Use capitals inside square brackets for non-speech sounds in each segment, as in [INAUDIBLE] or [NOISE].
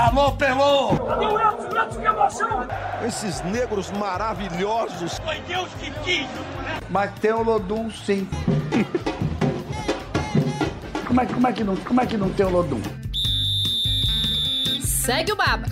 Alô, Pelô! que emoção! Esses negros maravilhosos. Foi Deus que quis, né? Mas tem o Lodum, sim. como, é, como, é que não, como é que não tem o Lodum? Segue o Baba.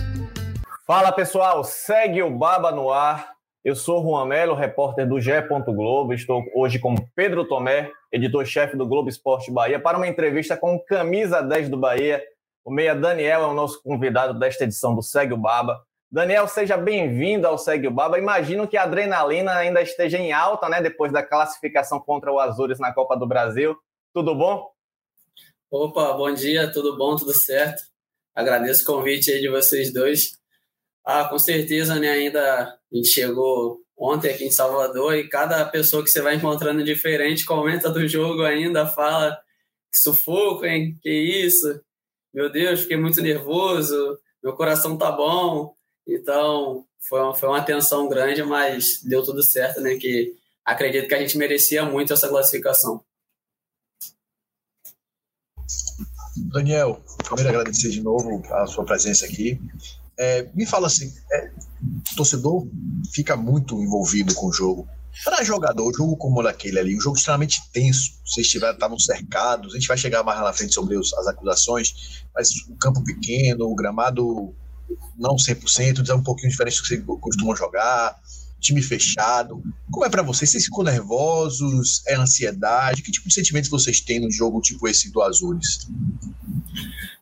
Fala pessoal, segue o Baba no ar. Eu sou Juan Melo, repórter do GE. Globo. Estou hoje com Pedro Tomé, editor-chefe do Globo Esporte Bahia, para uma entrevista com camisa 10 do Bahia. O meia Daniel é o nosso convidado desta edição do Segue o Baba. Daniel, seja bem-vindo ao Segue o Baba. Imagino que a adrenalina ainda esteja em alta, né? Depois da classificação contra o Azures na Copa do Brasil. Tudo bom? Opa, bom dia, tudo bom, tudo certo. Agradeço o convite aí de vocês dois. Ah, com certeza, né? Ainda a gente chegou ontem aqui em Salvador e cada pessoa que você vai encontrando diferente comenta do jogo ainda, fala que sufoco, hein? Que isso? Meu Deus, fiquei muito nervoso, meu coração tá bom. Então, foi uma, foi uma tensão grande, mas deu tudo certo, né? Que acredito que a gente merecia muito essa classificação. Daniel, primeiro agradecer de novo a sua presença aqui. É, me fala assim, é, torcedor fica muito envolvido com o jogo. Para jogador, jogo como aquele ali, um jogo extremamente tenso. Vocês estavam cercados, a gente vai chegar mais na frente sobre os, as acusações, mas o campo pequeno, o gramado não 100%, é um pouquinho diferente do que vocês costumam jogar, time fechado. Como é para vocês? Vocês ficam nervosos? É ansiedade? Que tipo de sentimentos vocês têm no jogo tipo esse do Azures?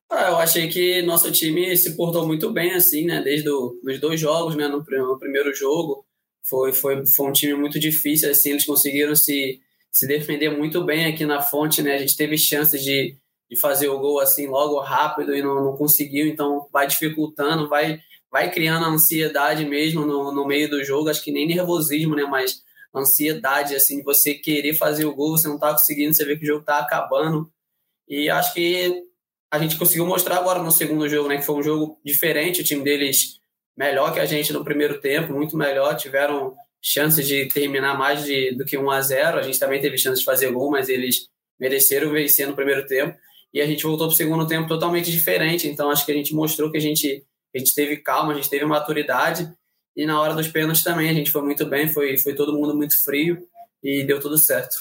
Ah, eu achei que nosso time se portou muito bem, assim, né? Desde do, os dois jogos, né? No, no, primeiro jogo, foi, foi, foi um time muito difícil, assim, eles conseguiram se, se defender muito bem aqui na fonte, né? A gente teve chances de, de fazer o gol, assim, logo rápido e não, não conseguiu, então vai dificultando, vai, vai criando ansiedade mesmo no, no meio do jogo, acho que nem nervosismo, né? Mas ansiedade, assim, de você querer fazer o gol, você não tá conseguindo, você vê que o jogo tá acabando. E acho que a gente conseguiu mostrar agora no segundo jogo, né, que foi um jogo diferente, o time deles melhor que a gente no primeiro tempo, muito melhor, tiveram chances de terminar mais de, do que 1 a 0 a gente também teve chance de fazer gol, mas eles mereceram vencer no primeiro tempo, e a gente voltou para o segundo tempo totalmente diferente, então acho que a gente mostrou que a gente, a gente teve calma, a gente teve maturidade, e na hora dos pênaltis também a gente foi muito bem, foi, foi todo mundo muito frio, e deu tudo certo.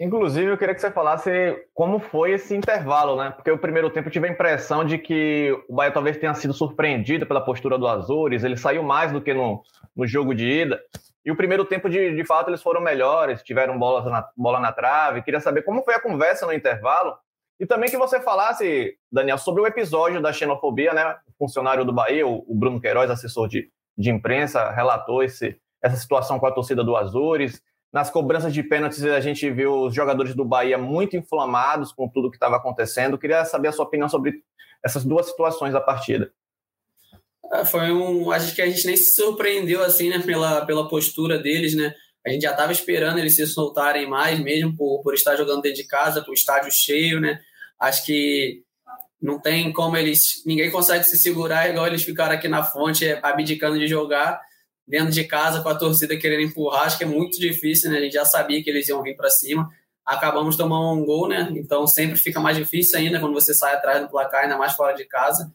Inclusive, eu queria que você falasse como foi esse intervalo, né? Porque o primeiro tempo eu tive a impressão de que o Bahia talvez tenha sido surpreendido pela postura do Azores, ele saiu mais do que no, no jogo de ida. E o primeiro tempo, de, de fato, eles foram melhores, tiveram bolas na, bola na trave. Queria saber como foi a conversa no intervalo. E também que você falasse, Daniel, sobre o episódio da xenofobia, né? O funcionário do Bahia, o, o Bruno Queiroz, assessor de, de imprensa, relatou esse, essa situação com a torcida do Azores nas cobranças de pênaltis, a gente viu os jogadores do Bahia muito inflamados com tudo que estava acontecendo. queria saber a sua opinião sobre essas duas situações da partida. É, foi um. Acho que a gente nem se surpreendeu assim, né, pela, pela postura deles, né? A gente já estava esperando eles se soltarem mais, mesmo por, por estar jogando dentro de casa, por estádio cheio, né? Acho que não tem como eles. Ninguém consegue se segurar igual eles ficaram aqui na fonte, abdicando de jogar dentro de casa com a torcida querendo empurrar, acho que é muito difícil, né? A gente já sabia que eles iam vir para cima. Acabamos tomando um gol, né? Então sempre fica mais difícil ainda quando você sai atrás do placar, ainda mais fora de casa.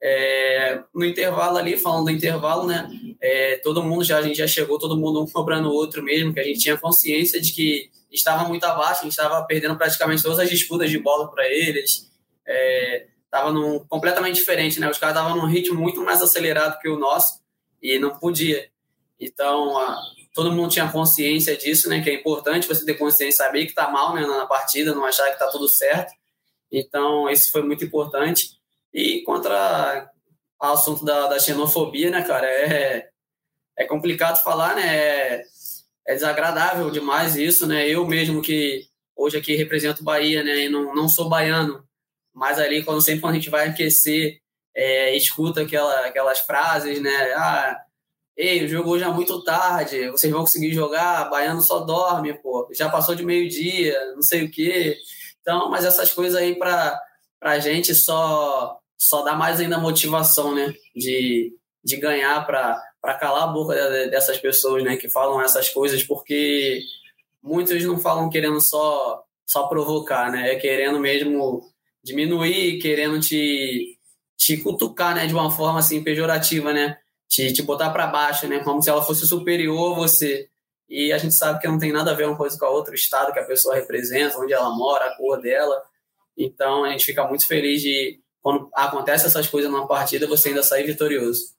É, no intervalo ali, falando do intervalo, né? É, todo mundo já, a gente já chegou, todo mundo um cobrando o outro mesmo, que a gente tinha consciência de que estava muito abaixo, a gente estava perdendo praticamente todas as disputas de bola para eles. É, num, completamente diferente, né? Os caras estavam num ritmo muito mais acelerado que o nosso e não podia. Então, todo mundo tinha consciência disso, né? Que é importante você ter consciência, saber que tá mal né, na partida, não achar que tá tudo certo. Então, isso foi muito importante. E contra o assunto da, da xenofobia, né, cara, é, é complicado falar, né? É, é desagradável demais isso, né? Eu mesmo que hoje aqui represento Bahia, né? E não, não sou baiano, mas ali, quando sempre quando a gente vai aquecer é, escuta aquela, aquelas frases, né? Ah, ei, o jogo hoje é muito tarde, vocês vão conseguir jogar, baiano só dorme, pô, já passou de meio-dia, não sei o quê. Então, mas essas coisas aí para a gente só, só dá mais ainda motivação, né? De, de ganhar para calar a boca dessas pessoas, né? Que falam essas coisas, porque muitos não falam querendo só, só provocar, né? É querendo mesmo diminuir, querendo te, te cutucar, né, de uma forma assim pejorativa, né, te, te botar para baixo, né, como se ela fosse superior a você. E a gente sabe que não tem nada a ver uma coisa com a outra, o estado que a pessoa representa, onde ela mora, a cor dela. Então a gente fica muito feliz de quando acontece essas coisas numa partida, você ainda sair vitorioso.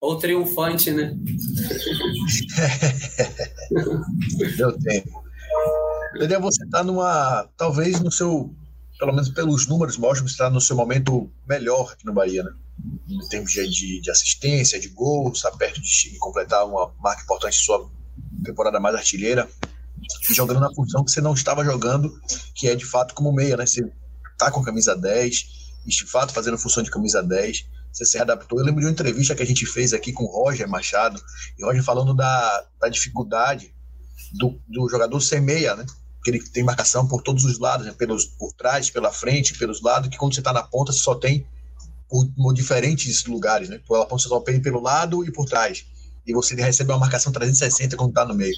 Ou triunfante, né? [LAUGHS] Deu tempo. Daniel, você está numa. Talvez no seu. Pelo menos pelos números, mostra que está no seu momento melhor aqui no Bahia, né? Em termos de, de assistência, de gols, está perto de completar uma marca importante sua temporada mais artilheira. Jogando na função que você não estava jogando, que é de fato como meia, né? Você tá com a camisa 10, e de fato fazendo função de camisa 10 você se adaptou. Eu lembro de uma entrevista que a gente fez aqui com o Roger Machado, e o Roger falando da, da dificuldade do, do jogador ser meia, né? Que ele tem marcação por todos os lados, né? Pelos, por trás, pela frente, pelos lados, que quando você está na ponta, você só tem por, diferentes lugares, né? Pela ponta, você só tem pelo lado e por trás. E você recebe uma marcação 360 quando está no meio.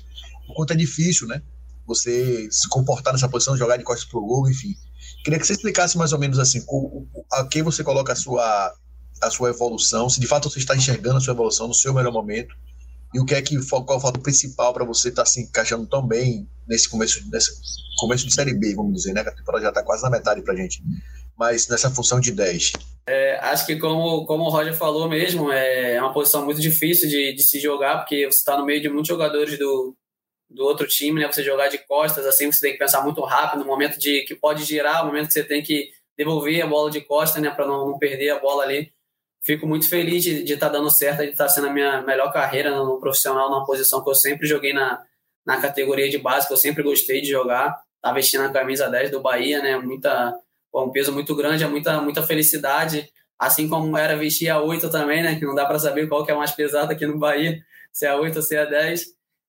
O quanto é difícil, né? Você se comportar nessa posição, jogar de costas pro gol, enfim. Queria que você explicasse mais ou menos assim, a quem você coloca a sua a sua evolução, se de fato você está enxergando a sua evolução no seu melhor momento, e o que é que qual é o fato principal para você estar tá se encaixando tão bem nesse começo, nesse começo de Série B, vamos dizer, né? Que a temporada já está quase na metade para gente. Mas nessa função de 10. É, acho que, como, como o Roger falou mesmo, é uma posição muito difícil de, de se jogar, porque você está no meio de muitos jogadores do, do outro time, né? Você jogar de costas, assim, você tem que pensar muito rápido no momento de que pode girar, no momento que você tem que devolver a bola de costas, né? Para não, não perder a bola ali fico muito feliz de estar tá dando certo, de estar tá sendo a minha melhor carreira no profissional, numa posição que eu sempre joguei na, na categoria de base, que eu sempre gostei de jogar. Tá vestindo a camisa 10 do Bahia, né? Muita, um peso muito grande, é muita, muita felicidade. Assim como era vestir a 8 também, né? Que não dá para saber qual que é mais pesado aqui no Bahia, se é a 8 ou se é a 10.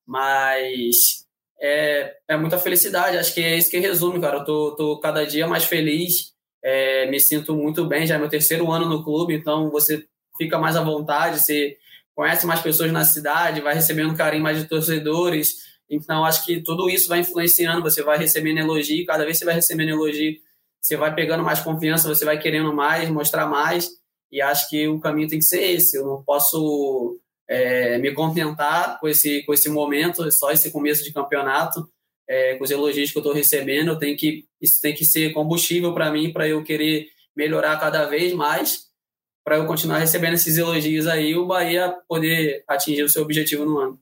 Mas é, é muita felicidade, acho que é isso que resume, cara. Eu tô, tô cada dia mais feliz é, me sinto muito bem, já é meu terceiro ano no clube, então você fica mais à vontade, você conhece mais pessoas na cidade, vai recebendo carinho mais de torcedores. Então, acho que tudo isso vai influenciando, você vai recebendo elogio, cada vez você vai recebendo elogio, você vai pegando mais confiança, você vai querendo mais, mostrar mais, e acho que o caminho tem que ser esse. Eu não posso é, me contentar com esse, com esse momento, só esse começo de campeonato, é, com os elogios que eu estou recebendo, tenho que, isso tem que ser combustível para mim, para eu querer melhorar cada vez mais, para eu continuar recebendo esses elogios aí e o Bahia poder atingir o seu objetivo no ano.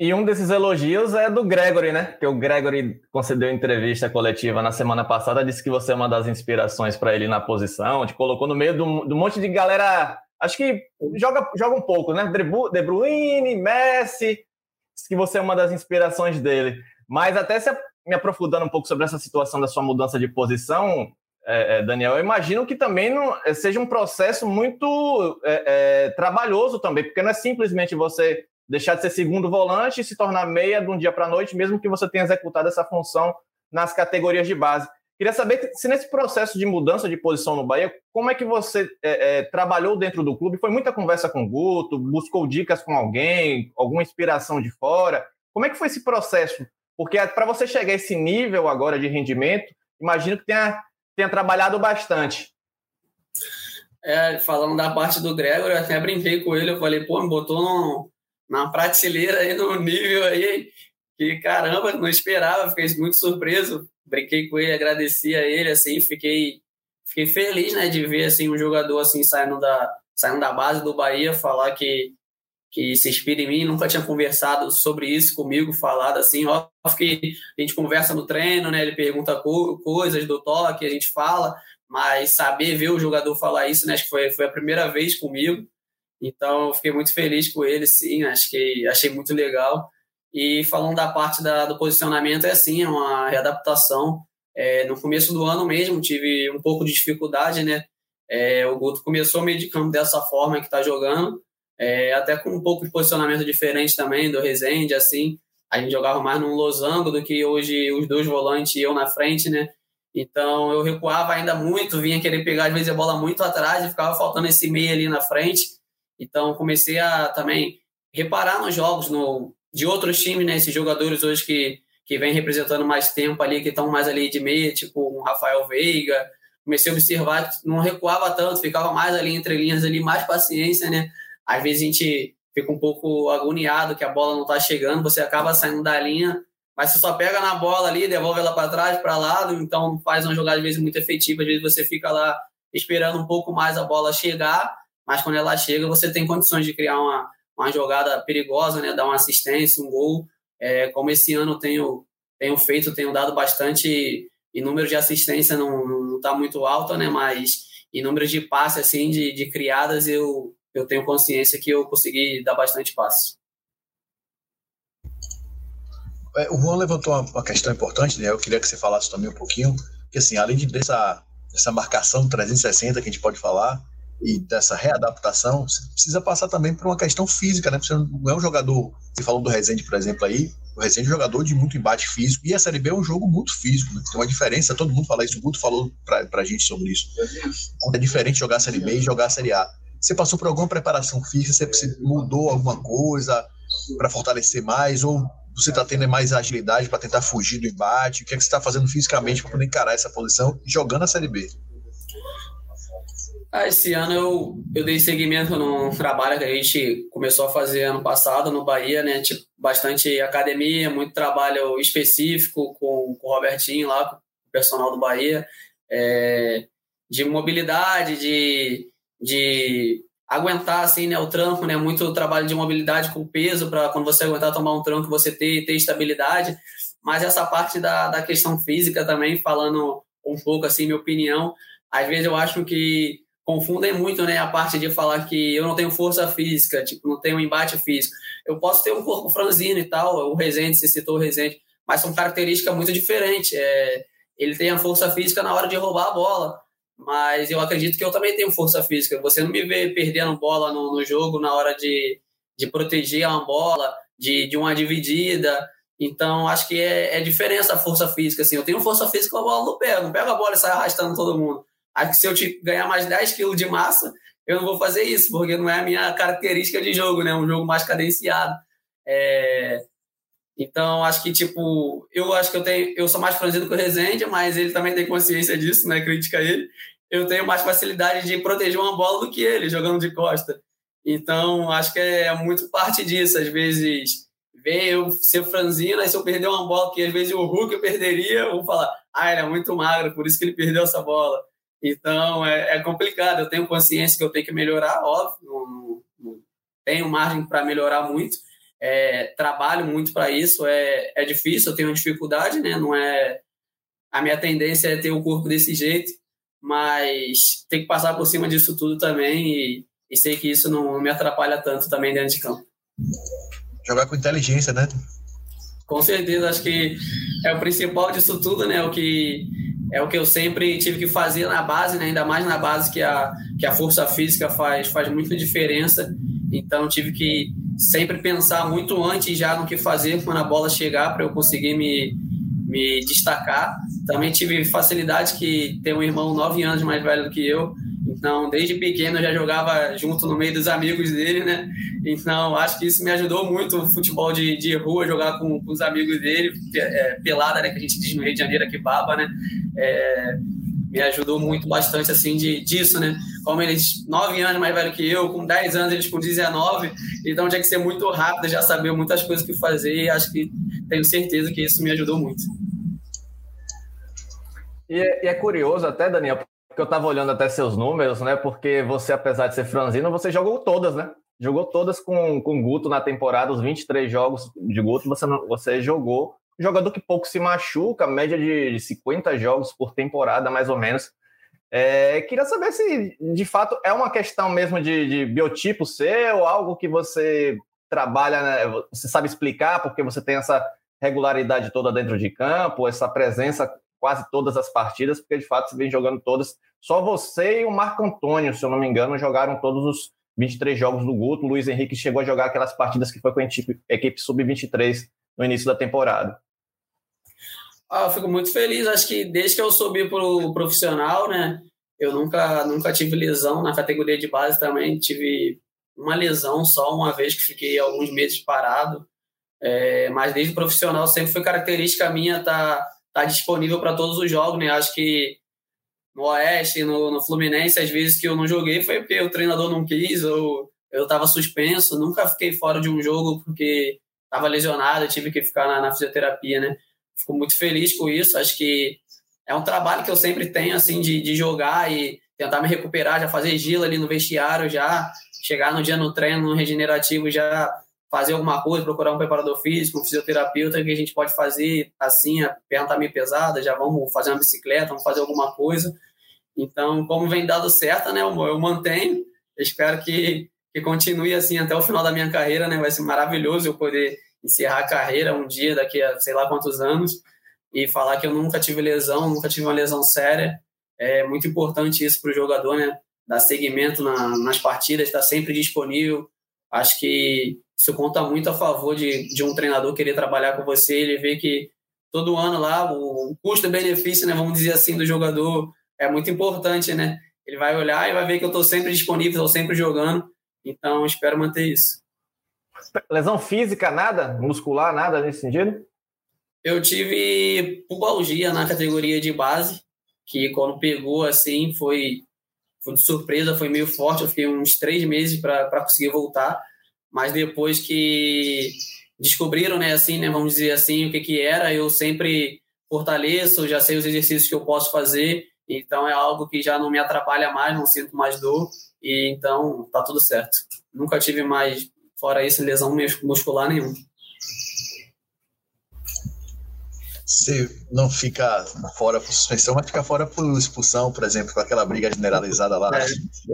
E um desses elogios é do Gregory, né? Que o Gregory concedeu entrevista coletiva na semana passada, disse que você é uma das inspirações para ele na posição, te colocou no meio do, do monte de galera, acho que joga, joga um pouco, né? De Bruyne, Messi, que você é uma das inspirações dele. Mas até se me aprofundando um pouco sobre essa situação da sua mudança de posição, é, é, Daniel, eu imagino que também não, é, seja um processo muito é, é, trabalhoso também, porque não é simplesmente você deixar de ser segundo volante e se tornar meia de um dia para a noite, mesmo que você tenha executado essa função nas categorias de base. Queria saber se nesse processo de mudança de posição no Bahia, como é que você é, é, trabalhou dentro do clube? Foi muita conversa com o Guto? Buscou dicas com alguém? Alguma inspiração de fora? Como é que foi esse processo? Porque para você chegar a esse nível agora de rendimento, imagino que tenha, tenha trabalhado bastante. É, falando da parte do Gregor, eu até brinquei com ele, eu falei, pô, me botou na prateleira aí, no nível aí, que caramba, não esperava, fiquei muito surpreso brinquei com ele, agradeci a ele, assim, fiquei, fiquei feliz, né, de ver, assim, um jogador, assim, saindo da, saindo da base do Bahia, falar que, que se inspira em mim, nunca tinha conversado sobre isso comigo, falado assim, ó, que a gente conversa no treino, né, ele pergunta co coisas do toque, a gente fala, mas saber ver o jogador falar isso, né, acho que foi, foi a primeira vez comigo, então fiquei muito feliz com ele, sim, acho que achei muito legal, e falando da parte da, do posicionamento, é assim, é uma readaptação. É, no começo do ano mesmo tive um pouco de dificuldade, né? É, o Guto começou meio de campo dessa forma que está jogando, é, até com um pouco de posicionamento diferente também do Rezende, assim. A gente jogava mais num losango do que hoje os dois volantes e eu na frente, né? Então eu recuava ainda muito, vinha querer pegar às vezes a bola muito atrás e ficava faltando esse meio ali na frente. Então comecei a também reparar nos jogos, no, de outros times, né? Esses jogadores hoje que, que vem representando mais tempo ali, que estão mais ali de meia, tipo um Rafael Veiga. Comecei a observar que não recuava tanto, ficava mais ali entre linhas, ali, mais paciência, né? Às vezes a gente fica um pouco agoniado que a bola não está chegando, você acaba saindo da linha, mas você só pega na bola ali, devolve ela para trás, para lado, então faz uma jogada às vezes muito efetiva, às vezes você fica lá esperando um pouco mais a bola chegar, mas quando ela chega você tem condições de criar uma, uma jogada perigosa, né, dar uma assistência, um gol, é, como esse ano tenho tenho feito, tenho dado bastante, em número de assistência não está muito alto, né, mas em número de passes, assim, de, de criadas, eu, eu tenho consciência que eu consegui dar bastante passe. É, o Juan levantou uma questão importante, né? Eu queria que você falasse também um pouquinho, que assim, além de dessa, dessa marcação 360 que a gente pode falar e dessa readaptação, você precisa passar também por uma questão física, né? Você não é um jogador, você falou do Rezende, por exemplo, aí, o Rezende é um jogador de muito embate físico, e a Série B é um jogo muito físico, né? Tem uma diferença, todo mundo fala isso, o Guto falou pra, pra gente sobre isso. É diferente jogar a Série B e jogar a Série A. Você passou por alguma preparação física? Você mudou alguma coisa para fortalecer mais? Ou você está tendo mais agilidade para tentar fugir do embate? O que, é que você está fazendo fisicamente para poder encarar essa posição jogando a Série B? Ah, esse ano eu, eu dei seguimento num trabalho que a gente começou a fazer ano passado no Bahia, né? Tipo, bastante academia, muito trabalho específico com, com o Robertinho lá, com o personal do Bahia, é, de mobilidade, de de aguentar assim, né, o tranco, né, muito trabalho de mobilidade com peso para quando você aguentar tomar um tranco você ter, ter estabilidade, mas essa parte da, da questão física também, falando um pouco assim, minha opinião, às vezes eu acho que confundem muito, né, a parte de falar que eu não tenho força física, tipo, não tenho embate físico. Eu posso ter um corpo franzino e tal, o Rezende, você citou o Rezende, mas são características muito diferentes. É, ele tem a força física na hora de roubar a bola, mas eu acredito que eu também tenho força física. Você não me vê perdendo bola no, no jogo na hora de, de proteger uma bola, de, de uma dividida. Então, acho que é, é diferença a força física. Assim. Eu tenho força física com a bola no pé, não pego a bola e saio arrastando todo mundo. Acho que se eu te ganhar mais 10 quilos de massa, eu não vou fazer isso, porque não é a minha característica de jogo, né? Um jogo mais cadenciado. É... Então, acho que, tipo, eu acho que eu tenho. Eu sou mais franzido que o Rezende, mas ele também tem consciência disso, né? Critica ele eu tenho mais facilidade de proteger uma bola do que ele, jogando de costa. Então, acho que é muito parte disso. Às vezes, vem eu ser franzino, aí se eu perder uma bola que às vezes o Hulk eu perderia, eu vou falar, ah, ele é muito magro, por isso que ele perdeu essa bola. Então, é, é complicado. Eu tenho consciência que eu tenho que melhorar, óbvio, não, não tenho margem para melhorar muito. É, trabalho muito para isso, é, é difícil, eu tenho uma dificuldade, né? Não é a minha tendência é ter o corpo desse jeito, mas tem que passar por cima disso tudo também e, e sei que isso não me atrapalha tanto também dentro de campo. Jogar com inteligência, né? Com certeza, acho que é o principal disso tudo, né? O que é o que eu sempre tive que fazer na base, né? ainda mais na base que a, que a força física faz, faz muita diferença. Então tive que sempre pensar muito antes já no que fazer quando a bola chegar para eu conseguir me, me destacar. Também tive facilidade que tem um irmão nove anos mais velho do que eu, então desde pequeno eu já jogava junto no meio dos amigos dele, né? Então acho que isso me ajudou muito o futebol de, de rua, jogar com, com os amigos dele, é, pelada, né? Que a gente diz no Rio de Janeiro aqui, baba, né? É, me ajudou muito bastante assim de, disso, né? Como eles nove anos mais velho que eu, com 10 anos eles com 19, então tinha que ser muito rápido, já saber muitas coisas que fazer e acho que tenho certeza que isso me ajudou muito. E é, e é curioso até, Daniel, porque eu estava olhando até seus números, né? Porque você, apesar de ser franzino, você jogou todas, né? Jogou todas com, com Guto na temporada, os 23 jogos de Guto, você, você jogou. Jogador que pouco se machuca, média de 50 jogos por temporada, mais ou menos. É, queria saber se, de fato, é uma questão mesmo de, de biotipo seu, algo que você trabalha, né? você sabe explicar, porque você tem essa regularidade toda dentro de campo, essa presença quase todas as partidas, porque de fato você vem jogando todas. Só você e o Marco Antônio, se eu não me engano, jogaram todos os 23 jogos do Guto. O Luiz Henrique chegou a jogar aquelas partidas que foi com a equipe, equipe sub-23 no início da temporada. Ah, eu fico muito feliz. Acho que desde que eu subi para o profissional, né? Eu nunca, nunca tive lesão na categoria de base também. Tive uma lesão só uma vez que fiquei alguns meses parado. É, mas desde profissional sempre foi característica minha estar tá, tá disponível para todos os jogos, né? Acho que no Oeste, no, no, Fluminense, às vezes que eu não joguei foi porque o treinador não quis ou eu estava suspenso. Nunca fiquei fora de um jogo porque estava lesionado, tive que ficar na, na, fisioterapia, né? Fico muito feliz com isso. Acho que é um trabalho que eu sempre tenho, assim, de, de jogar e tentar me recuperar, já fazer gila ali no vestiário, já chegar no dia no treino, no regenerativo, já fazer alguma coisa, procurar um preparador físico, um fisioterapeuta, que a gente pode fazer assim, a perna tá meio pesada, já vamos fazer uma bicicleta, vamos fazer alguma coisa. Então, como vem dado certo, né, eu, mantenho, espero que, que continue assim até o final da minha carreira, né, vai ser maravilhoso eu poder encerrar a carreira um dia, daqui a sei lá quantos anos, e falar que eu nunca tive lesão, nunca tive uma lesão séria, é muito importante isso para o jogador, né, dar seguimento na, nas partidas, estar tá sempre disponível, acho que isso conta muito a favor de, de um treinador querer trabalhar com você, ele vê que todo ano lá o custo-benefício, né, vamos dizer assim, do jogador é muito importante, né? Ele vai olhar e vai ver que eu estou sempre disponível, estou sempre jogando, então espero manter isso. Lesão física, nada? Muscular, nada nesse sentido? Eu tive pubalgia na categoria de base, que quando pegou assim foi, foi de surpresa, foi meio forte. Eu fiquei uns três meses para conseguir voltar mas depois que descobriram, né, assim, né, vamos dizer assim, o que que era, eu sempre fortaleço, já sei os exercícios que eu posso fazer, então é algo que já não me atrapalha mais, não sinto mais dor, e então tá tudo certo. Nunca tive mais, fora isso, lesão muscular nenhuma. Você não fica fora por suspensão, mas fica fora por expulsão, por exemplo, com aquela briga generalizada lá. É,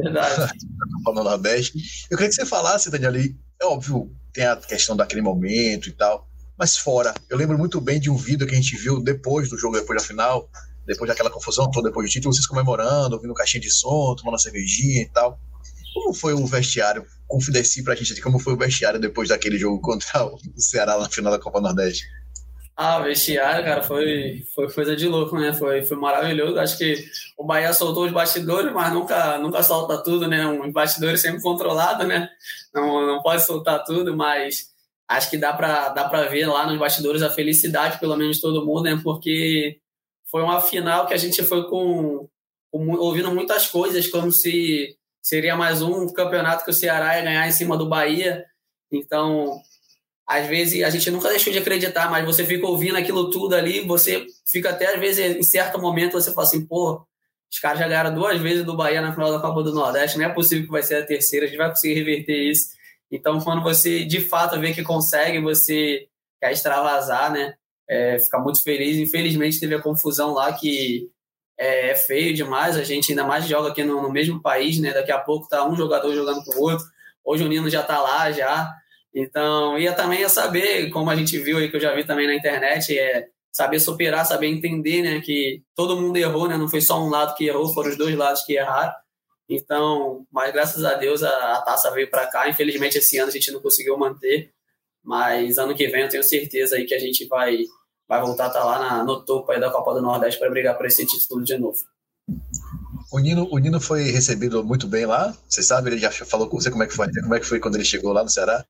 verdade. [LAUGHS] no Nordeste. Eu queria que você falasse, Daniel, é óbvio, tem a questão daquele momento e tal, mas fora. Eu lembro muito bem de um vídeo que a gente viu depois do jogo, depois da final, depois daquela confusão toda, depois do título, vocês comemorando, ouvindo caixinha de som, tomando uma cervejinha e tal. Como foi o vestiário? Confidencie pra gente como foi o vestiário depois daquele jogo contra o Ceará na final da Copa Nordeste. Ah, vestiário, cara, foi, foi coisa de louco, né? Foi, foi maravilhoso. Acho que o Bahia soltou os bastidores, mas nunca, nunca solta tudo, né? Um bastidor sempre controlado, né? Não, não pode soltar tudo, mas acho que dá para dá pra ver lá nos bastidores a felicidade, pelo menos, de todo mundo, né? Porque foi uma final que a gente foi com, com ouvindo muitas coisas, como se seria mais um campeonato que o Ceará ia ganhar em cima do Bahia. Então, às vezes a gente nunca deixou de acreditar, mas você fica ouvindo aquilo tudo ali, você fica até às vezes em certo momento você fala assim, pô, os caras já ganharam duas vezes do Bahia na final da Copa do Nordeste, não é possível que vai ser a terceira, a gente vai conseguir reverter isso. Então, quando você de fato vê que consegue, você quer extravasar, né? É, ficar muito feliz. Infelizmente teve a confusão lá que é, é, feio demais. A gente ainda mais joga aqui no, no mesmo país, né? Daqui a pouco tá um jogador jogando com o outro. Hoje o Nino já tá lá já. Então, ia também a saber, como a gente viu aí, que eu já vi também na internet, é saber superar, saber entender, né, que todo mundo errou, né, não foi só um lado que errou, foram os dois lados que erraram. Então, mas graças a Deus a, a taça veio para cá. Infelizmente esse ano a gente não conseguiu manter, mas ano que vem eu tenho certeza aí que a gente vai vai voltar a estar tá lá na, no topo aí da Copa do Nordeste para brigar por esse título de novo. O Nino, o Nino foi recebido muito bem lá. Você sabe, ele já falou com você como é que foi, como é que foi quando ele chegou lá no Ceará?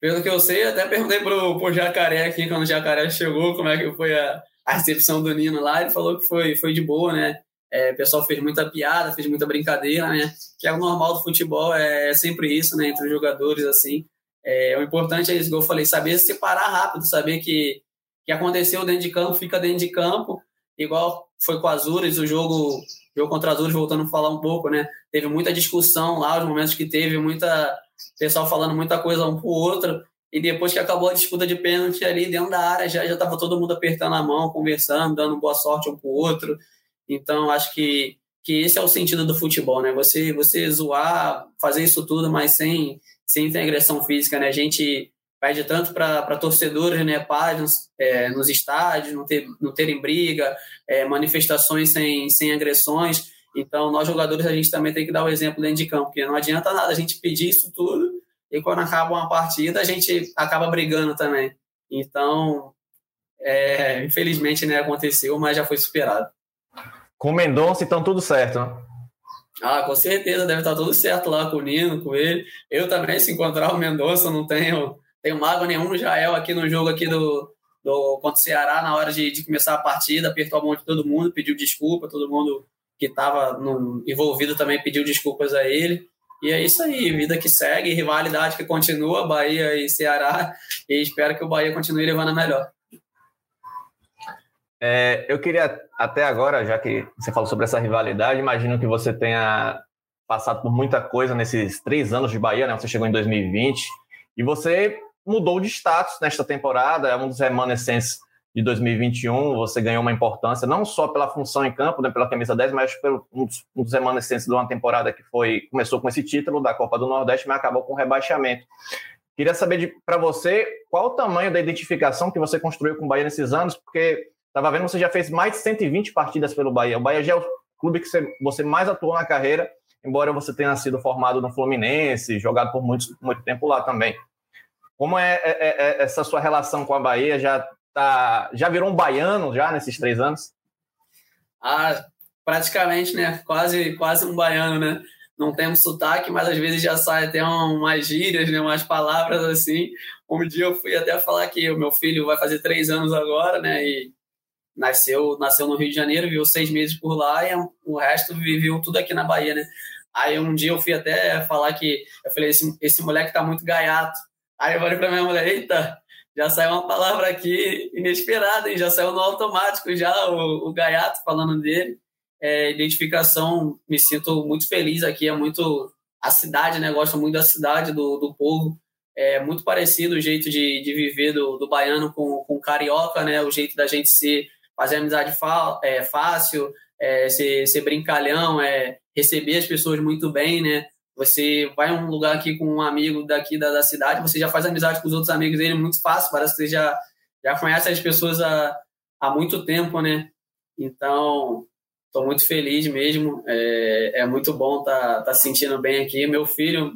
Pelo que eu sei, até perguntei pro, pro Jacaré aqui, quando o Jacaré chegou, como é que foi a, a recepção do Nino lá. Ele falou que foi, foi de boa, né? É, o pessoal fez muita piada, fez muita brincadeira, né? Que é o normal do futebol, é, é sempre isso, né? Entre os jogadores, assim. É, o importante é isso que eu falei, saber separar rápido, saber que que aconteceu dentro de campo fica dentro de campo, igual foi com o Azures, o jogo, jogo contra Azures, voltando a falar um pouco, né? Teve muita discussão lá, os momentos que teve, muita pessoal falando muita coisa um pro outro, e depois que acabou a disputa de pênalti ali dentro da área, já já estava todo mundo apertando a mão, conversando, dando boa sorte um pro outro. Então, acho que, que esse é o sentido do futebol, né? Você, você zoar, fazer isso tudo, mas sem, sem ter agressão física, né? A gente pede tanto para torcedores, né, pais é, nos estádios, não, ter, não terem briga, é, manifestações sem, sem agressões. Então, nós jogadores, a gente também tem que dar o exemplo dentro de campo, porque não adianta nada a gente pedir isso tudo e quando acaba uma partida, a gente acaba brigando também. Então, é, infelizmente, né, aconteceu, mas já foi superado. Com o Mendonça, então tudo certo, né? Ah, com certeza, deve estar tudo certo lá com o Nino, com ele. Eu também, se encontrar o Mendonça, não tenho, tenho mágoa nenhum. Jael aqui no jogo aqui do, do contra o Ceará, na hora de, de começar a partida, apertou a mão de todo mundo, pediu desculpa, todo mundo que estava envolvido também pediu desculpas a ele. E é isso aí, vida que segue, rivalidade que continua, Bahia e Ceará, e espero que o Bahia continue levando a melhor. É, eu queria, até agora, já que você falou sobre essa rivalidade, imagino que você tenha passado por muita coisa nesses três anos de Bahia, né? Você chegou em 2020 e você mudou de status nesta temporada, é um dos remanescentes de 2021, você ganhou uma importância não só pela função em campo, né, pela camisa 10, mas pelo um dos, um dos remanescentes de uma temporada que foi começou com esse título da Copa do Nordeste, mas acabou com rebaixamento. Queria saber para você qual o tamanho da identificação que você construiu com o Bahia nesses anos, porque estava vendo você já fez mais de 120 partidas pelo Bahia. O Bahia já é o clube que você, você mais atuou na carreira, embora você tenha sido formado no Fluminense, jogado por muito, muito tempo lá também. Como é, é, é, é essa sua relação com a Bahia? Já tá, já virou um baiano já nesses três anos? Ah, praticamente, né? Quase, quase um baiano, né? Não temos sotaque, mas às vezes já sai até umas gírias, né? Umas palavras assim. Um dia eu fui até falar que o meu filho vai fazer três anos agora, né? E nasceu, nasceu no Rio de Janeiro, viveu seis meses por lá e o resto viveu tudo aqui na Bahia, né? Aí um dia eu fui até falar que eu falei esse, esse moleque tá muito gaiato. Aí eu falei para minha mulher, eita, já saiu uma palavra aqui inesperada, hein? já saiu no automático já o, o Gaiato falando dele. É, identificação, me sinto muito feliz aqui, é muito a cidade, né? Gosto muito da cidade, do, do povo. É muito parecido o jeito de, de viver do, do baiano com, com o carioca, né? O jeito da gente se fazer amizade fa, é, fácil, é, ser, ser brincalhão, é, receber as pessoas muito bem, né? Você vai a um lugar aqui com um amigo daqui da, da cidade, você já faz amizade com os outros amigos dele muito fácil, parece que você já, já conhece as pessoas há, há muito tempo, né? Então, estou muito feliz mesmo. É, é muito bom tá, tá sentindo bem aqui. Meu filho,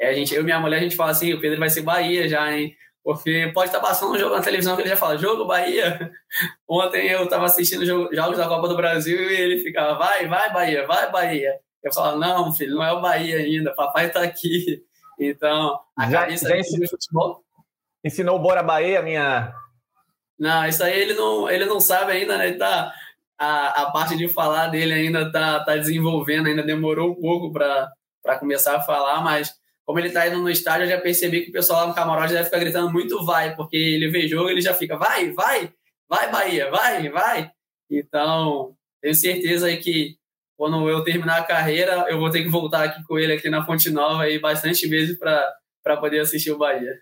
é, a gente, eu e minha mulher, a gente fala assim: o Pedro vai ser Bahia já, hein? Porque pode estar tá passando um jogo na televisão que ele já fala: jogo Bahia. [LAUGHS] Ontem eu estava assistindo jogos da Copa do Brasil e ele ficava: vai, vai Bahia, vai Bahia. Eu falo, não, filho, não é o Bahia ainda, papai está aqui. Então, a já, já ensinou, futebol. Ensinou o Bora Bahia, minha. Não, isso aí ele não, ele não sabe ainda, né? Ele tá, a, a parte de falar dele ainda tá, tá desenvolvendo, ainda demorou um pouco para começar a falar, mas como ele tá indo no estádio, eu já percebi que o pessoal lá no camarote deve ficar gritando muito vai, porque ele vê jogo ele já fica vai, vai, vai Bahia, vai, vai. Então, tenho certeza aí que quando eu terminar a carreira, eu vou ter que voltar aqui com ele aqui na Fonte Nova aí bastante vezes para poder assistir o Bahia.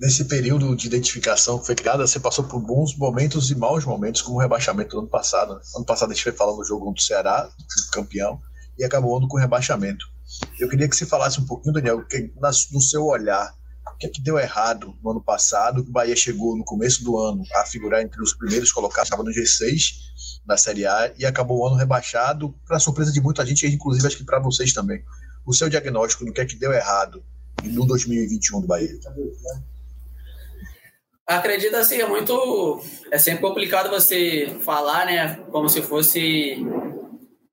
Nesse período de identificação que foi criada, você passou por bons momentos e maus momentos, como o rebaixamento do ano passado. Né? Ano passado a gente foi falando do jogo do Ceará, campeão, e acabou ano com rebaixamento. Eu queria que você falasse um pouquinho, Daniel, que, no seu olhar, o que é que deu errado no ano passado? O Bahia chegou no começo do ano a figurar entre os primeiros colocados, estava no G6, da Série A e acabou o ano rebaixado, para surpresa de muita gente, inclusive acho que para vocês também. O seu diagnóstico do que é que deu errado no 2021 do Bahia? Acredito assim, é muito. É sempre complicado você falar, né? Como se fosse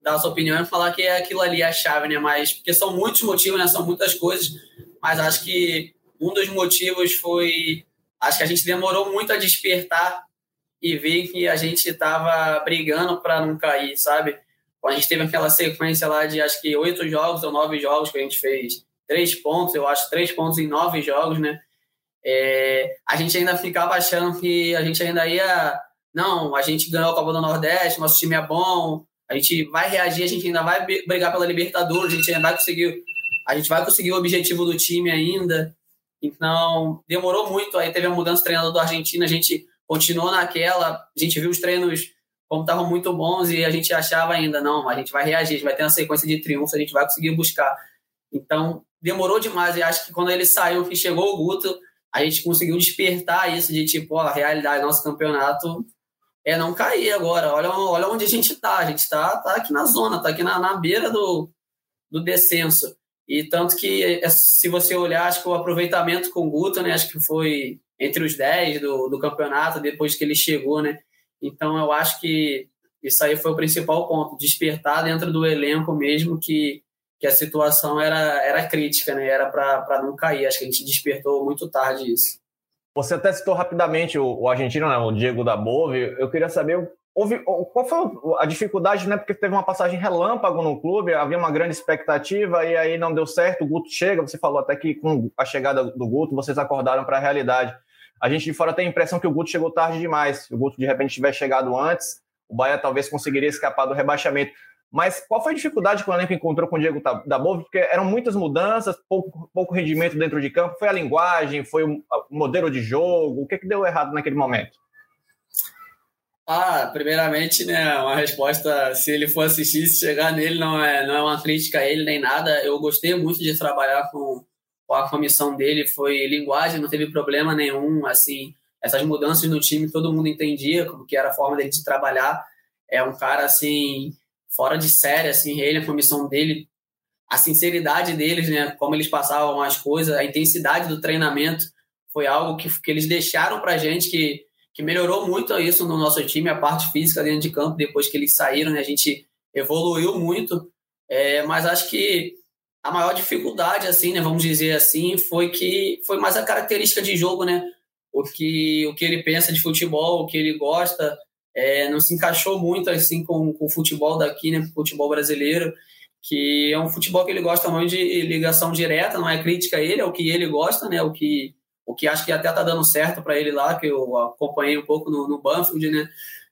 dar a sua opinião e falar que é aquilo ali é a chave, né? Mas, porque são muitos motivos, né? São muitas coisas, mas acho que um dos motivos foi. Acho que a gente demorou muito a despertar e vi que a gente estava brigando para não cair, sabe? A gente teve aquela sequência lá de acho que oito jogos ou nove jogos que a gente fez três pontos, eu acho, três pontos em nove jogos, né? É, a gente ainda ficava achando que a gente ainda ia. Não, a gente ganhou a Copa do Nordeste, nosso time é bom, a gente vai reagir, a gente ainda vai brigar pela Libertadores, a gente ainda vai conseguir. A gente vai conseguir o objetivo do time ainda. Então, demorou muito. Aí teve a mudança de treinador do Argentina, a gente continuou naquela, a gente viu os treinos como estavam muito bons e a gente achava ainda, não, a gente vai reagir, a gente vai ter uma sequência de triunfos, a gente vai conseguir buscar. Então, demorou demais e acho que quando ele saiu, que chegou o Guto, a gente conseguiu despertar isso de tipo, ó, a realidade, nosso campeonato é não cair agora. Olha, olha onde a gente tá. A gente tá, tá aqui na zona, tá aqui na, na beira do, do descenso. E tanto que, é, se você olhar, acho que o aproveitamento com o Guto, né, acho que foi entre os 10 do, do campeonato depois que ele chegou, né? Então eu acho que isso aí foi o principal ponto, despertar dentro do elenco mesmo que, que a situação era, era crítica, né? Era para não cair. Acho que a gente despertou muito tarde isso. Você até citou rapidamente o, o argentino, né, o Diego da Bove. Eu queria saber houve, qual foi a dificuldade, né? Porque teve uma passagem relâmpago no clube, havia uma grande expectativa e aí não deu certo. O Guto chega, você falou até que com a chegada do Guto vocês acordaram para a realidade. A gente de fora tem a impressão que o Guto chegou tarde demais. Se o Guto de repente tivesse chegado antes, o Bahia talvez conseguiria escapar do rebaixamento. Mas qual foi a dificuldade que o elenco encontrou com o Diego Dabov? Porque eram muitas mudanças, pouco, pouco rendimento dentro de campo. Foi a linguagem, foi o modelo de jogo? O que, que deu errado naquele momento? Ah, primeiramente, né, uma resposta, se ele for assistir, se chegar nele, não é, não é uma crítica a ele nem nada. Eu gostei muito de trabalhar com, com a comissão dele, foi linguagem, não teve problema nenhum, assim, essas mudanças no time, todo mundo entendia como que era a forma dele de trabalhar. É um cara, assim, fora de série, assim, ele, a comissão dele, a sinceridade deles, né, como eles passavam as coisas, a intensidade do treinamento, foi algo que, que eles deixaram pra gente que, que melhorou muito isso no nosso time, a parte física dentro de campo, depois que eles saíram, né, a gente evoluiu muito, é, mas acho que a maior dificuldade, assim, né, vamos dizer assim, foi que foi mais a característica de jogo, né, o que, o que ele pensa de futebol, o que ele gosta, é, não se encaixou muito assim com, com o futebol daqui, né, futebol brasileiro, que é um futebol que ele gosta muito de ligação direta, não é crítica a ele, é o que ele gosta, né, o que o que acho que até tá dando certo para ele lá, que eu acompanhei um pouco no, no Banfield, né,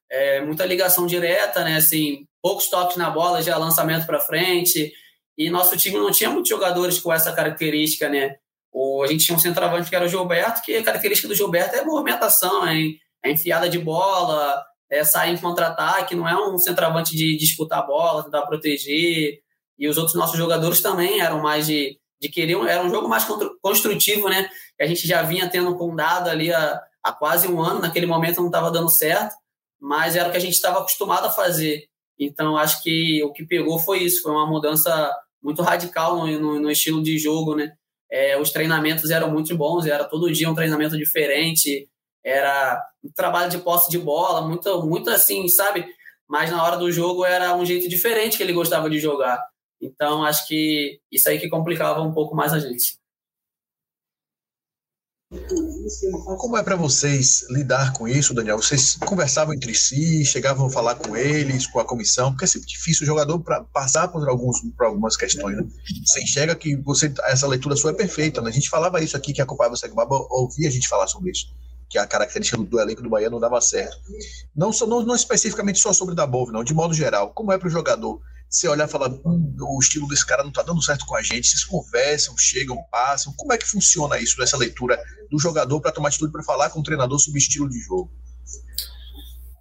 é, muita ligação direta, né, assim, poucos toques na bola, já lançamento para frente, e nosso time não tinha muitos jogadores com essa característica, né, o, a gente tinha um centroavante que era o Gilberto, que a característica do Gilberto é movimentação, é, é enfiada de bola, é, sair em contra-ataque, não é um centroavante de disputar a bola, tentar proteger. E os outros nossos jogadores também eram mais de, de querer, era um jogo mais construtivo, né? Que a gente já vinha tendo com dado ali há, há quase um ano, naquele momento não estava dando certo, mas era o que a gente estava acostumado a fazer. Então acho que o que pegou foi isso, foi uma mudança muito radical no, no, no estilo de jogo, né? É, os treinamentos eram muito bons, era todo dia um treinamento diferente, era um trabalho de posse de bola, muito, muito assim, sabe? Mas na hora do jogo era um jeito diferente que ele gostava de jogar. Então acho que isso aí que complicava um pouco mais a gente. Como é para vocês lidar com isso, Daniel? Vocês conversavam entre si, chegavam a falar com eles, com a comissão, porque é sempre difícil o jogador para passar por, alguns, por algumas questões. Né? Você enxerga que você, essa leitura sua é perfeita. Né? A gente falava isso aqui, que acompanhava o Baba, ouvia a gente falar sobre isso que a característica do, do, elenco do Bahia não dava certo. Não, só, não, não especificamente só sobre o Dabov, não, de modo geral. Como é para o jogador você olhar e falar, hum, o estilo desse cara não está dando certo com a gente, vocês conversam, chegam, passam. Como é que funciona isso, essa leitura do jogador para tomar atitude para falar com o treinador sobre estilo de jogo?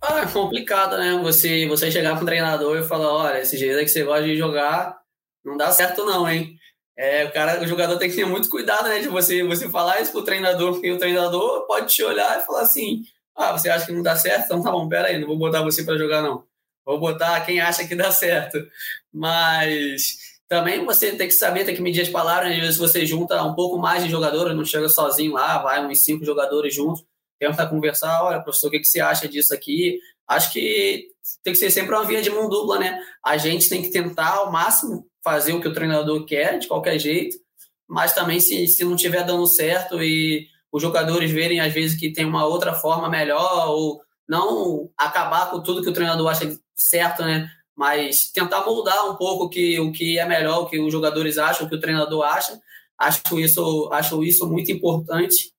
Ah, é complicado, né? Você, você chegar com o treinador e falar, olha, esse jeito que você gosta de jogar não dá certo não, hein? É, o cara, o jogador tem que ter muito cuidado, né, de você você falar isso pro treinador, porque o treinador pode te olhar e falar assim: "Ah, você acha que não dá certo? Então tá bom, pera aí, não vou botar você para jogar não. Vou botar quem acha que dá certo". Mas também você tem que saber, tem que medir as palavras, às vezes você junta um pouco mais de jogadores, não chega sozinho lá, vai uns cinco jogadores juntos, tenta conversar, olha, professor, o que, que você acha disso aqui? Acho que tem que ser sempre uma via de mão dupla, né? A gente tem que tentar ao máximo fazer o que o treinador quer, de qualquer jeito, mas também se, se não estiver dando certo e os jogadores verem às vezes que tem uma outra forma melhor ou não acabar com tudo que o treinador acha certo, né? Mas tentar moldar um pouco que, o que é melhor, o que os jogadores acham, o que o treinador acha. Acho isso, acho isso muito importante.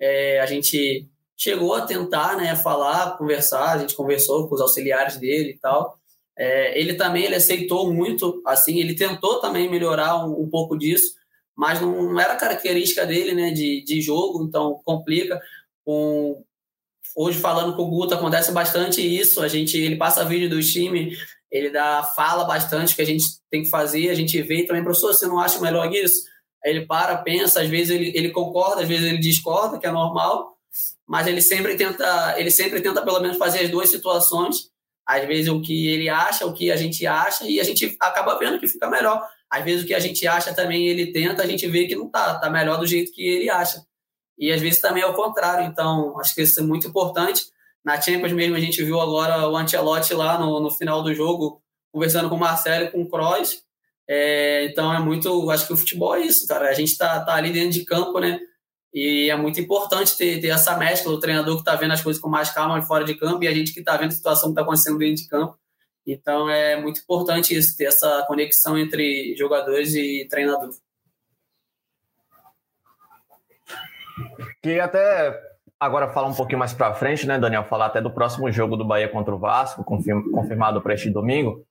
É, a gente chegou a tentar né, falar, conversar, a gente conversou com os auxiliares dele e tal. É, ele também ele aceitou muito, assim, ele tentou também melhorar um, um pouco disso, mas não, não, era característica dele, né, de, de jogo, então complica. Com, hoje falando com o Guto acontece bastante isso, a gente, ele passa vídeo do time, ele dá, fala bastante que a gente tem que fazer, a gente vê e também, professor, você não acha melhor isso? Aí ele para, pensa, às vezes ele, ele concorda, às vezes ele discorda, que é normal, mas ele sempre tenta, ele sempre tenta pelo menos fazer as duas situações às vezes o que ele acha, o que a gente acha, e a gente acaba vendo que fica melhor. Às vezes o que a gente acha também ele tenta, a gente vê que não tá, tá melhor do jeito que ele acha. E às vezes também é o contrário, então acho que isso é muito importante. Na Champions mesmo a gente viu agora o Ancelotti lá no, no final do jogo, conversando com o Marcelo e com o Kroos. É, então é muito. Acho que o futebol é isso, cara. A gente tá, tá ali dentro de campo, né? E é muito importante ter, ter essa mescla, o treinador que está vendo as coisas com mais calma fora de campo e a gente que está vendo a situação que está acontecendo dentro de campo. Então é muito importante isso, ter essa conexão entre jogadores e treinador. Que até agora falar um pouquinho mais para frente, né, Daniel? Falar até do próximo jogo do Bahia contra o Vasco, confirmado para este domingo.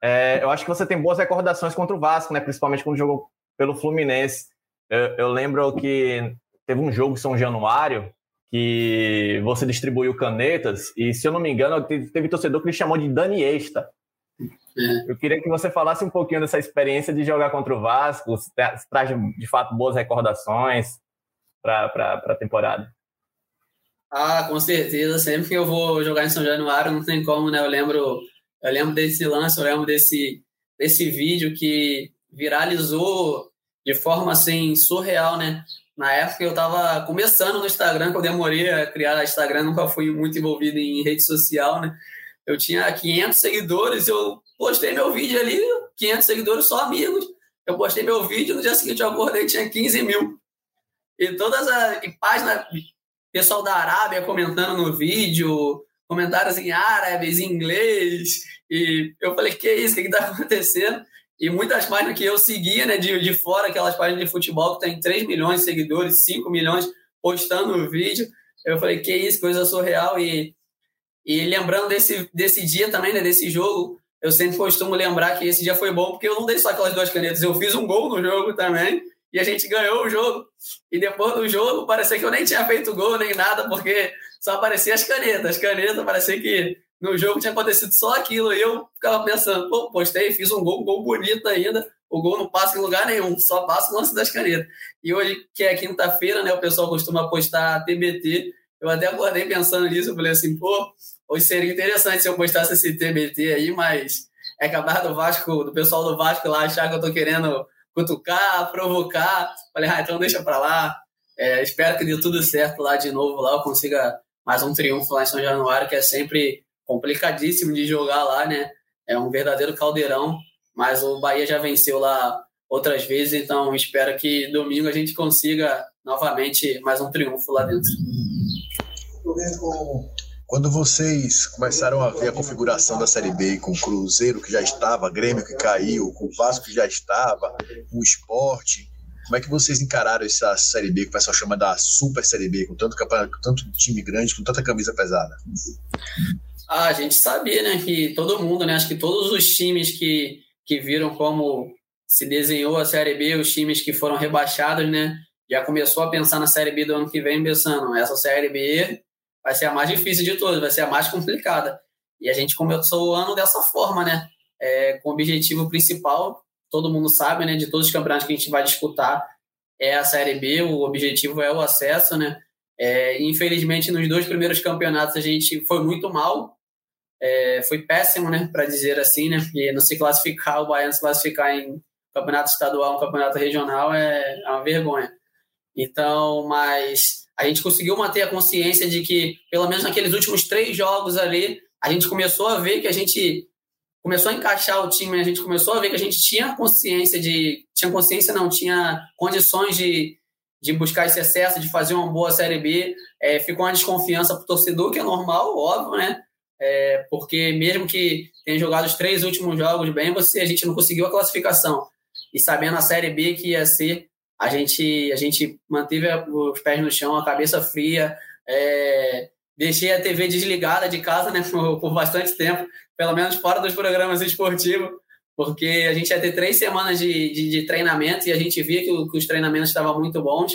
É, eu acho que você tem boas recordações contra o Vasco, né? Principalmente quando jogou pelo Fluminense. Eu, eu lembro que teve um jogo em São Januário que você distribuiu canetas e, se eu não me engano, teve, teve torcedor que lhe chamou de Dani Esta. É. Eu queria que você falasse um pouquinho dessa experiência de jogar contra o Vasco, se traz de fato boas recordações para a temporada. Ah, com certeza. Sempre que eu vou jogar em São Januário, não tem como, né? Eu lembro, eu lembro desse lance, eu lembro desse, desse vídeo que viralizou de forma assim surreal, né? Na época eu estava começando no Instagram, que eu demorei a criar Instagram, nunca fui muito envolvido em rede social, né? Eu tinha 500 seguidores, eu postei meu vídeo ali, 500 seguidores só amigos. Eu postei meu vídeo, no dia seguinte eu acordei tinha 15 mil. E todas as páginas, pessoal da Arábia comentando no vídeo, comentários em árabes, em inglês. E eu falei, que isso, o que está [LAUGHS] acontecendo? E muitas páginas que eu seguia, né, de, de fora, aquelas páginas de futebol que tem 3 milhões de seguidores, 5 milhões postando o vídeo. Eu falei, que isso, coisa surreal. E, e lembrando desse, desse dia também, né, desse jogo, eu sempre costumo lembrar que esse dia foi bom, porque eu não dei só aquelas duas canetas, eu fiz um gol no jogo também, e a gente ganhou o jogo. E depois do jogo, parecia que eu nem tinha feito gol nem nada, porque só apareciam as canetas. As canetas, parecia que no jogo tinha acontecido só aquilo. E eu ficava pensando, pô, postei, fiz um gol, um gol bonito ainda. O gol não passa em lugar nenhum, só passa o lance das canetas. E hoje, que é quinta-feira, né, o pessoal costuma postar TBT. Eu até acordei pensando nisso, eu falei assim, pô, hoje seria interessante se eu postasse esse TBT aí, mas é capaz do Vasco, do pessoal do Vasco lá achar que eu tô querendo cutucar, provocar. Falei, ah, então deixa pra lá. É, espero que dê tudo certo lá de novo, lá eu consiga mais um triunfo lá em São Januário, que é sempre complicadíssimo de jogar lá, né? É um verdadeiro caldeirão, mas o Bahia já venceu lá outras vezes, então espero que domingo a gente consiga novamente mais um triunfo lá dentro. Quando vocês começaram a ver a configuração da Série B com o Cruzeiro que já estava, Grêmio que caiu, com o Vasco que já estava, o Esporte, como é que vocês encararam essa Série B que o pessoal chama da Super Série B, com tanto, com tanto time grande, com tanta camisa pesada? Ah, a gente sabia, né, que todo mundo, né, acho que todos os times que, que viram como se desenhou a Série B, os times que foram rebaixados, né, já começou a pensar na Série B do ano que vem, pensando, essa Série B vai ser a mais difícil de todas, vai ser a mais complicada. E a gente começou o ano dessa forma, né, é, com o objetivo principal, todo mundo sabe, né, de todos os campeonatos que a gente vai disputar, é a Série B, o objetivo é o acesso, né, é, infelizmente, nos dois primeiros campeonatos a gente foi muito mal, é, foi péssimo, né, para dizer assim, né, e não se classificar, o Baiano se classificar em campeonato estadual, um campeonato regional é, é uma vergonha. Então, mas a gente conseguiu manter a consciência de que, pelo menos naqueles últimos três jogos ali, a gente começou a ver que a gente começou a encaixar o time, a gente começou a ver que a gente tinha consciência de. Tinha consciência, não, tinha condições de, de buscar esse excesso, de fazer uma boa Série B. É, ficou uma desconfiança para o torcedor, que é normal, óbvio, né? é, porque mesmo que tenha jogado os três últimos jogos bem, você a gente não conseguiu a classificação. E sabendo a Série B que ia ser, a gente, a gente manteve os pés no chão, a cabeça fria, é, deixei a TV desligada de casa né, [LAUGHS] por, por, bastante tempo, pelo menos fora dos programas esportivos, porque a gente ia ter três semanas de, de, de treinamento e a gente via que, que os treinamentos estavam muito bons.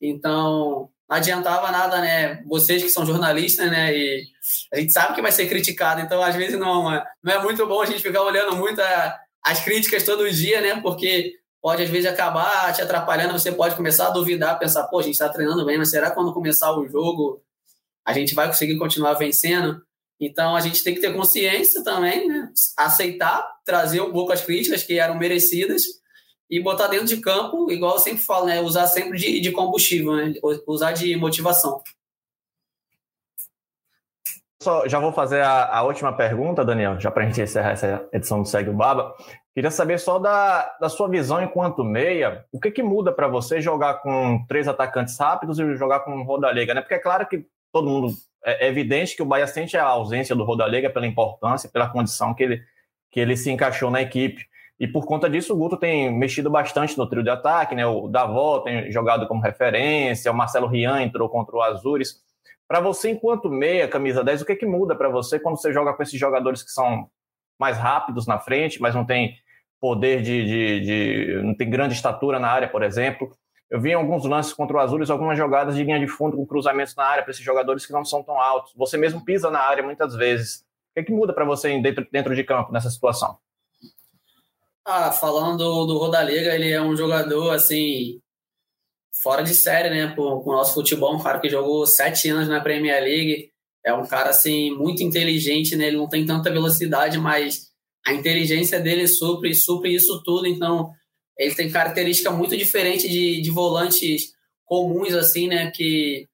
Então, não adiantava nada, né? Vocês que são jornalistas, né? E a gente sabe que vai ser criticado, então às vezes não, não é muito bom a gente ficar olhando muito a, as críticas todo dia, né? Porque pode às vezes acabar te atrapalhando, você pode começar a duvidar, pensar, pô, a gente está treinando bem, mas será que quando começar o jogo a gente vai conseguir continuar vencendo? Então a gente tem que ter consciência também, né? Aceitar, trazer um pouco as críticas que eram merecidas e botar dentro de campo, igual eu sempre falo, né? Usar sempre de, de combustível, né? Usar de motivação. Só, já vou fazer a, a, última pergunta, Daniel, já para a gente encerrar essa edição do Segue o Baba. Queria saber só da, da sua visão enquanto meia, o que, que muda para você jogar com três atacantes rápidos e jogar com Rodalega, né? Porque é claro que todo mundo é, é evidente que o Bahia sente a ausência do Rodalega pela importância, pela condição que ele, que ele se encaixou na equipe. E por conta disso, o Guto tem mexido bastante no trio de ataque, né? O Davó tem jogado como referência, o Marcelo Rian entrou contra o Azures. Para você, enquanto meia, camisa 10, o que, que muda para você quando você joga com esses jogadores que são mais rápidos na frente, mas não tem poder de, de, de, não tem grande estatura na área, por exemplo. Eu vi em alguns lances contra o Azures algumas jogadas de linha de fundo com cruzamentos na área para esses jogadores que não são tão altos. Você mesmo pisa na área muitas vezes. O que, é que muda para você dentro, dentro de campo nessa situação? Ah, falando do, do Rodalega, ele é um jogador assim fora de série, né? Por, com o nosso futebol, um cara que jogou sete anos na Premier League, é um cara assim muito inteligente, né? Ele não tem tanta velocidade, mas a inteligência dele supre, supre isso tudo, então ele tem característica muito diferente de, de volantes comuns, assim, né? Que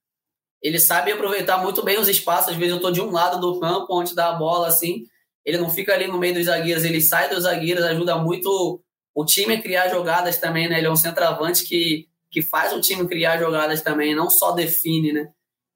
ele sabe aproveitar muito bem os espaços. Às vezes eu estou de um lado do campo, onde dá a bola, assim. Ele não fica ali no meio dos zagueiros, ele sai dos zagueiros, ajuda muito o time a criar jogadas também, né? Ele é um centroavante que, que faz o time criar jogadas também, não só define, né?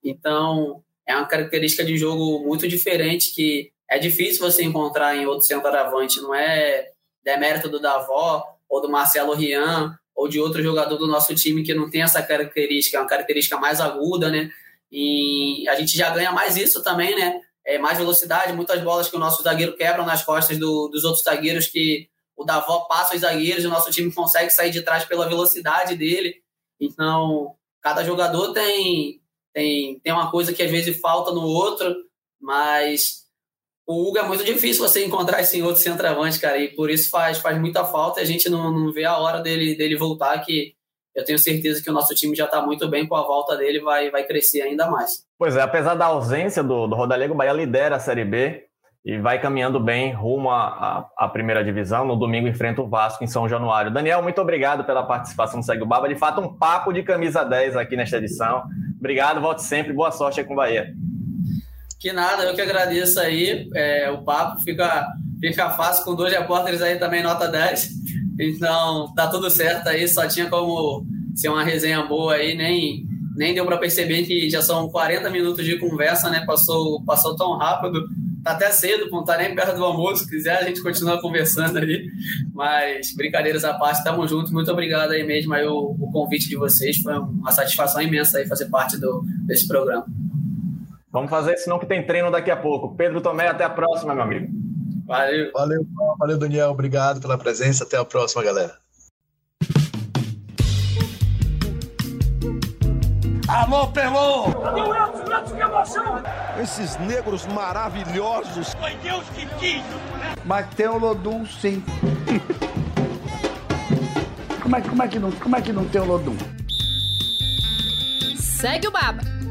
Então, é uma característica de jogo muito diferente que é difícil você encontrar em outro centroavante, não é demérito do Davó ou do Marcelo Rian ou de outro jogador do nosso time que não tem essa característica, é uma característica mais aguda, né? E a gente já ganha mais isso também, né? É, mais velocidade, muitas bolas que o nosso zagueiro quebra nas costas do, dos outros zagueiros que o Davó passa os zagueiros o nosso time consegue sair de trás pela velocidade dele. Então, cada jogador tem, tem, tem uma coisa que às vezes falta no outro, mas o Hugo é muito difícil você encontrar esse outro centroavante, cara, e por isso faz, faz muita falta. A gente não, não vê a hora dele, dele voltar, que eu tenho certeza que o nosso time já está muito bem com a volta dele, vai, vai crescer ainda mais. Pois é, apesar da ausência do, do Rodalego, o Bahia lidera a Série B e vai caminhando bem rumo à, à, primeira divisão. No domingo enfrenta o Vasco em São Januário. Daniel, muito obrigado pela participação no Segue o Baba. De fato, um papo de camisa 10 aqui nesta edição. Obrigado, volte sempre. Boa sorte aí com o Bahia. Que nada, eu que agradeço aí. É, o papo fica, fica fácil com dois repórteres aí também, nota 10. Então, tá tudo certo aí, só tinha como ser uma resenha boa aí, nem, nem deu para perceber que já são 40 minutos de conversa, né? Passou, passou tão rápido. Tá até cedo, não tá nem perto do almoço. Se quiser, a gente continua conversando aí. Mas, brincadeiras à parte, tamo junto. Muito obrigado aí mesmo aí o, o convite de vocês. Foi uma satisfação imensa aí fazer parte do, desse programa. Vamos fazer, senão que tem treino daqui a pouco. Pedro Tomé, até a próxima, meu amigo. Valeu. Valeu, valeu, Daniel. Obrigado pela presença. Até a próxima, galera. Alô, Pelô! Meu que emoção! Esses negros maravilhosos. Foi Deus que quis, né? Mas tem o Lodum, sim. como, é, como, é que não, como é que não tem o Lodum? Segue o Baba.